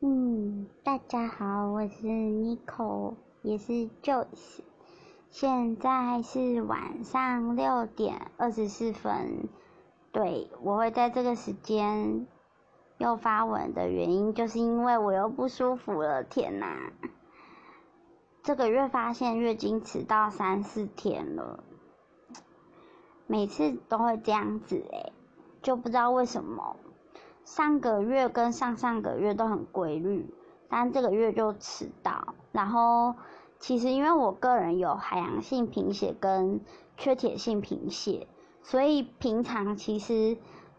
嗯，大家好，我是 Nico，也是 Joyce。现在是晚上六点二十四分。对，我会在这个时间又发文的原因，就是因为我又不舒服了。天哪！这个月发现月经迟到三四天了，每次都会这样子哎，就不知道为什么。上个月跟上上个月都很规律，但这个月就迟到。然后其实因为我个人有海洋性贫血跟缺铁性贫血，所以平常其实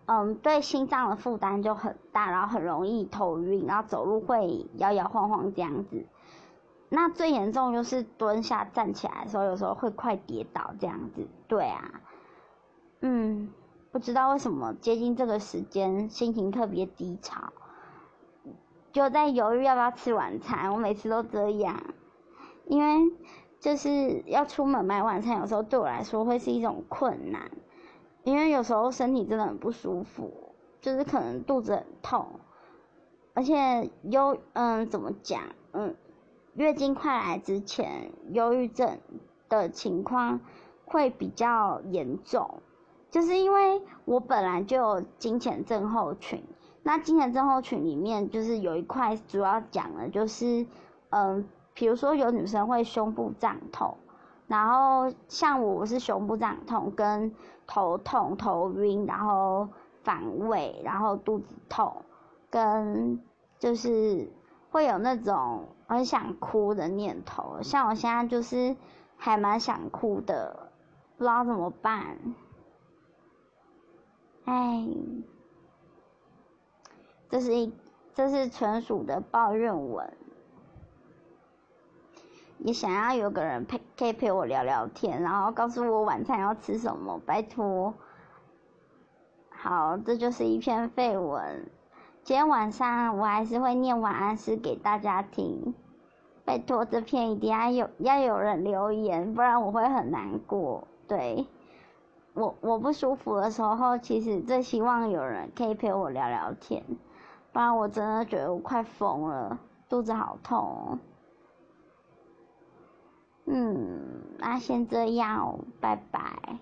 嗯对心脏的负担就很大，然后很容易头晕，然后走路会摇摇晃晃这样子。那最严重就是蹲下站起来的时候，有时候会快跌倒这样子。对啊，嗯。不知道为什么接近这个时间心情特别低潮，就在犹豫要不要吃晚餐。我每次都这样，因为就是要出门买晚餐，有时候对我来说会是一种困难，因为有时候身体真的很不舒服，就是可能肚子很痛，而且忧嗯怎么讲嗯，月经快来之前，忧郁症的情况会比较严重。就是因为我本来就有金钱症候群，那金钱症候群里面就是有一块主要讲的，就是嗯，比如说有女生会胸部胀痛，然后像我是胸部胀痛跟头痛、头晕，然后反胃，然后肚子痛，跟就是会有那种很想哭的念头，像我现在就是还蛮想哭的，不知道怎么办。哎，这是一，这是纯属的抱怨文。也想要有个人陪，可以陪我聊聊天，然后告诉我晚餐要吃什么，拜托。好，这就是一篇废文。今天晚上我还是会念晚安诗给大家听。拜托，这篇一定要有要有人留言，不然我会很难过。对。我我不舒服的时候，其实最希望有人可以陪我聊聊天，不然我真的觉得我快疯了，肚子好痛。嗯，那先这样，拜拜。